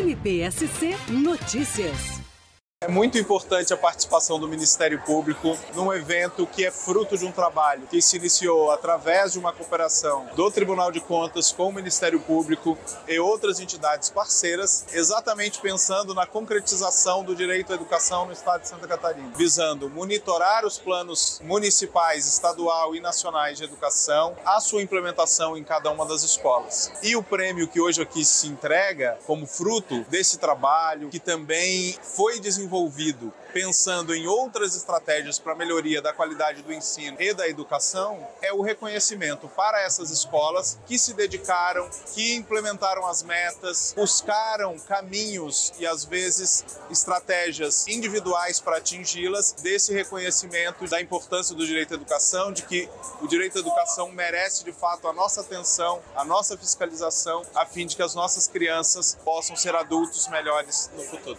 MPSC Notícias. É muito importante a participação do Ministério Público num evento que é fruto de um trabalho que se iniciou através de uma cooperação do Tribunal de Contas com o Ministério Público e outras entidades parceiras, exatamente pensando na concretização do direito à educação no estado de Santa Catarina, visando monitorar os planos municipais, estadual e nacionais de educação, a sua implementação em cada uma das escolas. E o prêmio que hoje aqui se entrega como fruto desse trabalho, que também foi desenvolvido desenvolvido pensando em outras estratégias para melhoria da qualidade do ensino e da educação, é o reconhecimento para essas escolas que se dedicaram, que implementaram as metas, buscaram caminhos e às vezes estratégias individuais para atingi-las, desse reconhecimento da importância do direito à educação, de que o direito à educação merece de fato a nossa atenção, a nossa fiscalização, a fim de que as nossas crianças possam ser adultos melhores no futuro.